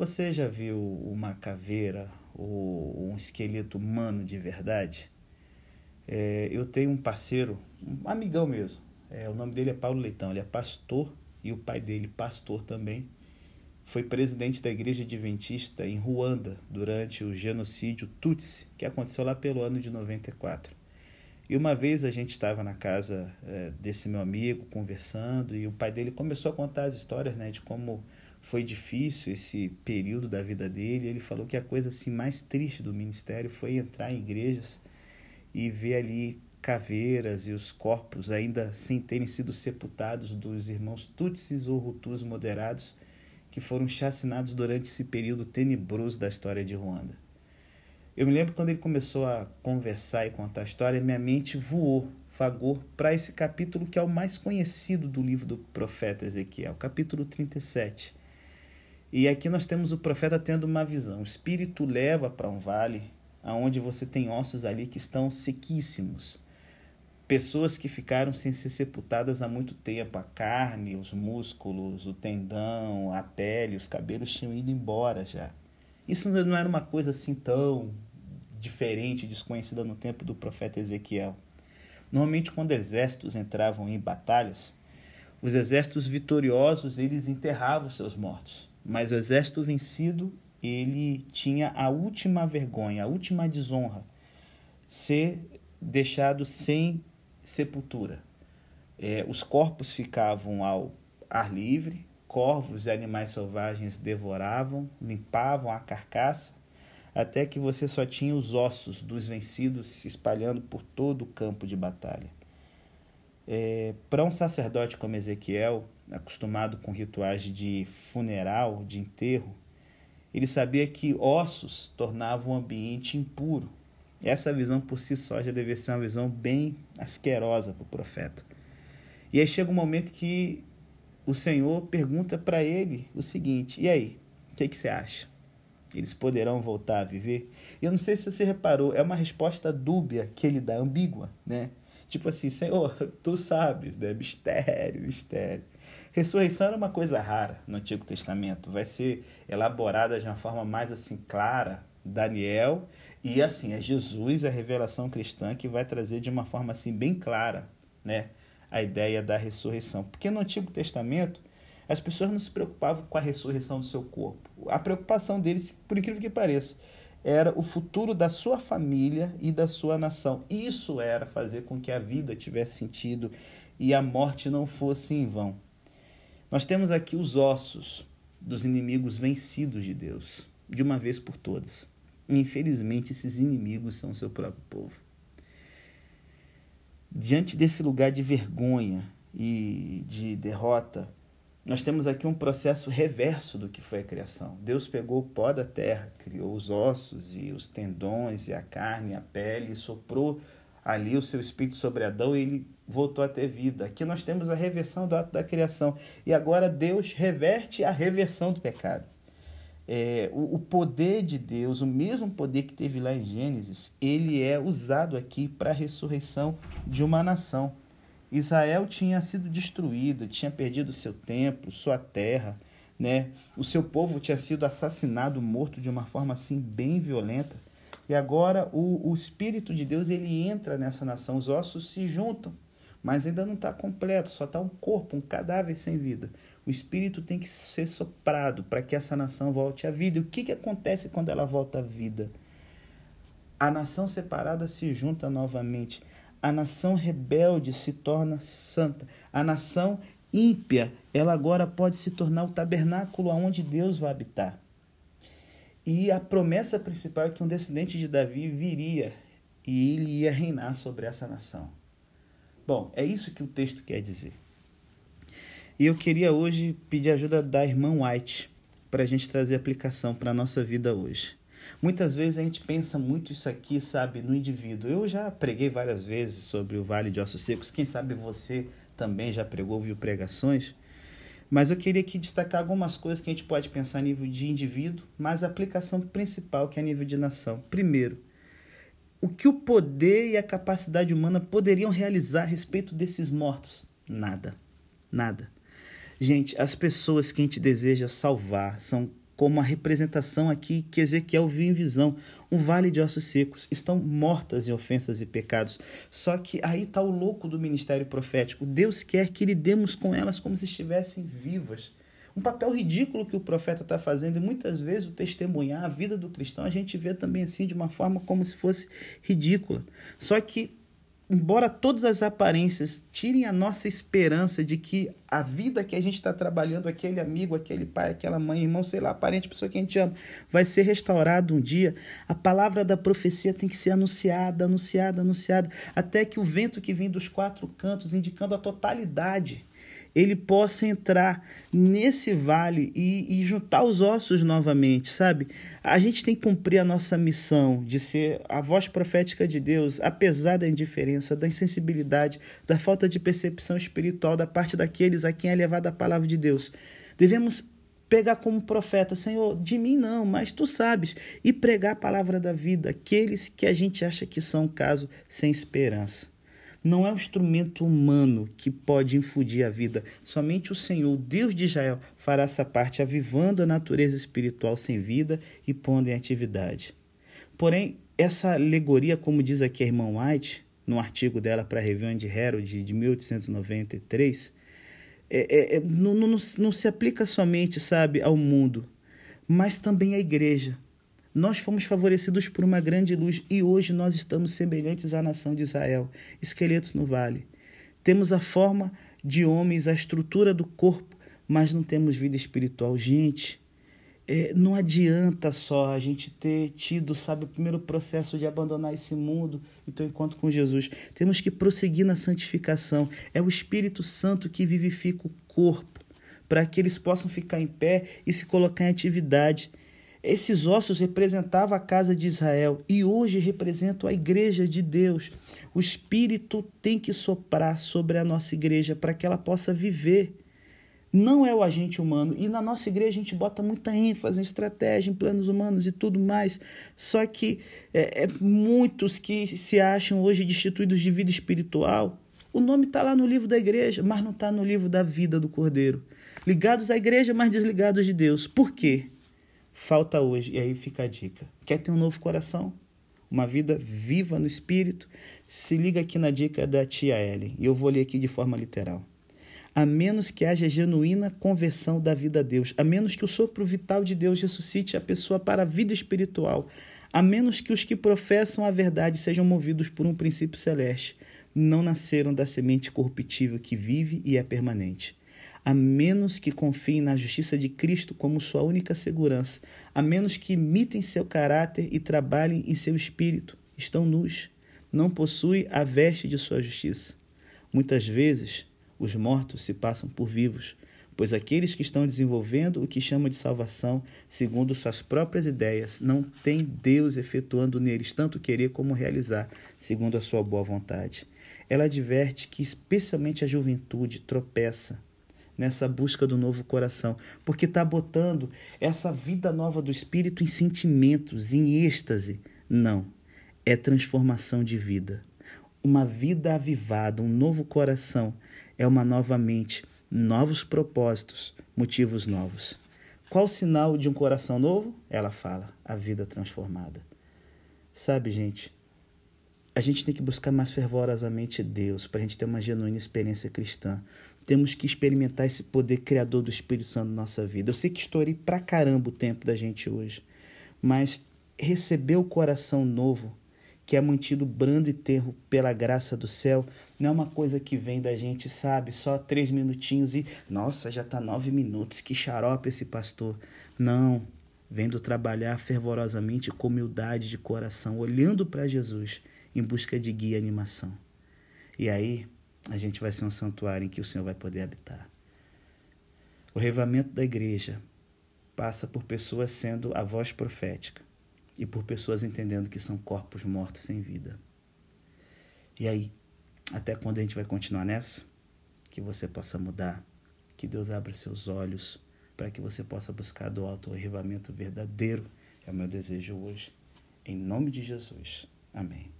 Você já viu uma caveira ou um esqueleto humano de verdade? É, eu tenho um parceiro, um amigão mesmo. É, o nome dele é Paulo Leitão. Ele é pastor e o pai dele, pastor também, foi presidente da Igreja Adventista em Ruanda durante o genocídio Tutsi, que aconteceu lá pelo ano de 94. E uma vez a gente estava na casa é, desse meu amigo conversando e o pai dele começou a contar as histórias né, de como foi difícil esse período da vida dele. Ele falou que a coisa assim, mais triste do ministério foi entrar em igrejas e ver ali caveiras e os corpos ainda sem terem sido sepultados dos irmãos Tutsis ou Hutus moderados que foram chacinados durante esse período tenebroso da história de Ruanda. Eu me lembro quando ele começou a conversar e contar a história, minha mente voou, vagou para esse capítulo que é o mais conhecido do livro do profeta Ezequiel, capítulo 37. E aqui nós temos o profeta tendo uma visão. O espírito leva para um vale aonde você tem ossos ali que estão sequíssimos. Pessoas que ficaram sem ser sepultadas há muito tempo, a carne, os músculos, o tendão, a pele, os cabelos tinham ido embora já. Isso não era uma coisa assim tão diferente, desconhecida no tempo do profeta Ezequiel. Normalmente, quando exércitos entravam em batalhas, os exércitos vitoriosos eles enterravam seus mortos, mas o exército vencido ele tinha a última vergonha, a última desonra, ser deixado sem sepultura. É, os corpos ficavam ao ar livre, corvos e animais selvagens devoravam, limpavam a carcaça, até que você só tinha os ossos dos vencidos se espalhando por todo o campo de batalha. É, Para um sacerdote como Ezequiel, acostumado com rituais de funeral, de enterro, ele sabia que ossos tornavam o ambiente impuro. Essa visão por si só já devia ser uma visão bem asquerosa para o profeta. E aí chega um momento que o Senhor pergunta para ele o seguinte: e aí, o que, que você acha? Eles poderão voltar a viver? Eu não sei se você reparou, é uma resposta dúbia que ele dá, ambígua, né? Tipo assim, Senhor, tu sabes, né? Mistério, mistério. Ressurreição era uma coisa rara no Antigo Testamento, vai ser elaborada de uma forma mais assim clara, Daniel, e assim, é Jesus, a revelação cristã que vai trazer de uma forma assim bem clara, né, a ideia da ressurreição. Porque no Antigo Testamento, as pessoas não se preocupavam com a ressurreição do seu corpo. A preocupação deles, por incrível que pareça, era o futuro da sua família e da sua nação. Isso era fazer com que a vida tivesse sentido e a morte não fosse em vão. Nós temos aqui os ossos dos inimigos vencidos de Deus, de uma vez por todas. E, infelizmente, esses inimigos são o seu próprio povo. Diante desse lugar de vergonha e de derrota, nós temos aqui um processo reverso do que foi a criação. Deus pegou o pó da terra, criou os ossos e os tendões e a carne, e a pele, e soprou ali o seu espírito sobre Adão e ele voltou a ter vida. Aqui nós temos a reversão do ato da criação. E agora Deus reverte a reversão do pecado. É, o, o, poder de Deus, o mesmo poder que teve lá em Gênesis, ele é usado aqui para a ressurreição de uma nação. Israel tinha sido destruído, tinha perdido seu templo, sua terra, né? O seu povo tinha sido assassinado, morto de uma forma assim bem violenta. E agora o, o Espírito de Deus ele entra nessa nação, os ossos se juntam, mas ainda não está completo, só está um corpo, um cadáver sem vida. O Espírito tem que ser soprado para que essa nação volte à vida. E o que, que acontece quando ela volta à vida? A nação separada se junta novamente. A nação rebelde se torna santa. A nação ímpia, ela agora pode se tornar o tabernáculo onde Deus vai habitar. E a promessa principal é que um descendente de Davi viria e ele ia reinar sobre essa nação. Bom, é isso que o texto quer dizer. E eu queria hoje pedir ajuda da irmã White para a gente trazer aplicação para a nossa vida hoje. Muitas vezes a gente pensa muito isso aqui, sabe, no indivíduo. Eu já preguei várias vezes sobre o Vale de Ossos Secos. Quem sabe você também já pregou, viu pregações. Mas eu queria aqui destacar algumas coisas que a gente pode pensar a nível de indivíduo, mas a aplicação principal que é a nível de nação. Primeiro, o que o poder e a capacidade humana poderiam realizar a respeito desses mortos? Nada. Nada. Gente, as pessoas que a gente deseja salvar são como a representação aqui que Ezequiel viu em visão, um vale de ossos secos, estão mortas em ofensas e pecados. Só que aí está o louco do ministério profético. Deus quer que lidemos com elas como se estivessem vivas. Um papel ridículo que o profeta está fazendo, e muitas vezes o testemunhar a vida do cristão a gente vê também assim de uma forma como se fosse ridícula. Só que embora todas as aparências tirem a nossa esperança de que a vida que a gente está trabalhando, aquele amigo, aquele pai, aquela mãe, irmão, sei lá, parente, pessoa que a gente ama, vai ser restaurado um dia, a palavra da profecia tem que ser anunciada, anunciada, anunciada, até que o vento que vem dos quatro cantos, indicando a totalidade ele possa entrar nesse vale e, e, juntar os ossos novamente, sabe? A gente tem que cumprir a nossa missão de ser a voz profética de Deus, apesar da indiferença, da insensibilidade, da falta de percepção espiritual da parte daqueles a quem é levada a palavra de Deus. Devemos pegar como profeta, Senhor, de mim não, mas tu sabes, e pregar a palavra da vida, aqueles que a gente acha que são um caso sem esperança. Não é um instrumento humano que pode infundir a vida. Somente o Senhor, Deus de Israel, fará essa parte, avivando a natureza espiritual sem vida e pondo em atividade. Porém, essa alegoria, como diz aqui a irmã White, no artigo dela para a Review de Herald de 1893, é, é, é, não, não, não se aplica somente, sabe, ao mundo, mas também à igreja. Nós fomos favorecidos por uma grande luz e hoje nós estamos semelhantes à nação de Israel, esqueletos no vale. Temos a forma de homens, a estrutura do corpo, mas não temos vida espiritual. Gente, é, não adianta só a gente ter tido, sabe, o primeiro processo de abandonar esse mundo e ter encontro com Jesus. Temos que prosseguir na santificação. É o Espírito Santo que vivifica o corpo, para que eles possam ficar em pé e se colocar em atividade. Esses ossos representavam a casa de Israel e hoje representam a igreja de Deus. O Espírito tem que soprar sobre a nossa igreja para que ela possa viver. Não é o agente humano. E na nossa igreja a gente bota muita ênfase em estratégia, em planos humanos e tudo mais. Só que é, é muitos que se acham hoje destituídos de vida espiritual. O nome está lá no livro da igreja, mas não está no livro da vida do Cordeiro. Ligados à igreja, mas desligados de Deus. Por quê? Falta hoje. E aí fica a dica. Quer ter um novo coração? Uma vida viva no espírito? Se liga aqui na dica da tia Ellen. E eu vou ler aqui de forma literal. A menos que haja genuína conversão da vida a Deus, a menos que o sopro vital de Deus ressuscite a pessoa para a vida espiritual, a menos que os que professam a verdade sejam movidos por um princípio celeste, não nasceram da semente corruptível que vive e é permanente a menos que confiem na justiça de Cristo como sua única segurança, a menos que imitem seu caráter e trabalhem em seu espírito, estão nus, não possuem a veste de sua justiça. Muitas vezes, os mortos se passam por vivos, pois aqueles que estão desenvolvendo o que chama de salvação, segundo suas próprias ideias, não têm Deus efetuando neles tanto querer como realizar, segundo a sua boa vontade. Ela adverte que, especialmente a juventude, tropeça nessa busca do novo coração, porque está botando essa vida nova do espírito em sentimentos, em êxtase. Não, é transformação de vida. Uma vida avivada, um novo coração, é uma nova mente, novos propósitos, motivos novos. Qual o sinal de um coração novo? Ela fala, a vida transformada. Sabe, gente, a gente tem que buscar mais fervorosamente Deus para a gente ter uma genuína experiência cristã temos que experimentar esse poder criador do Espírito Santo na nossa vida. Eu sei que estourei pra caramba o tempo da gente hoje, mas receber o coração novo, que é mantido brando e terro pela graça do céu, não é uma coisa que vem da gente, sabe? Só três minutinhos e, nossa, já tá nove minutos, que xarope esse pastor. Não, vendo trabalhar fervorosamente com humildade de coração, olhando para Jesus em busca de guia e animação. E aí, a gente vai ser um santuário em que o Senhor vai poder habitar. O revamento da igreja passa por pessoas sendo a voz profética e por pessoas entendendo que são corpos mortos sem vida. E aí, até quando a gente vai continuar nessa? Que você possa mudar, que Deus abra seus olhos para que você possa buscar do alto o revamento verdadeiro. É o meu desejo hoje. Em nome de Jesus. Amém.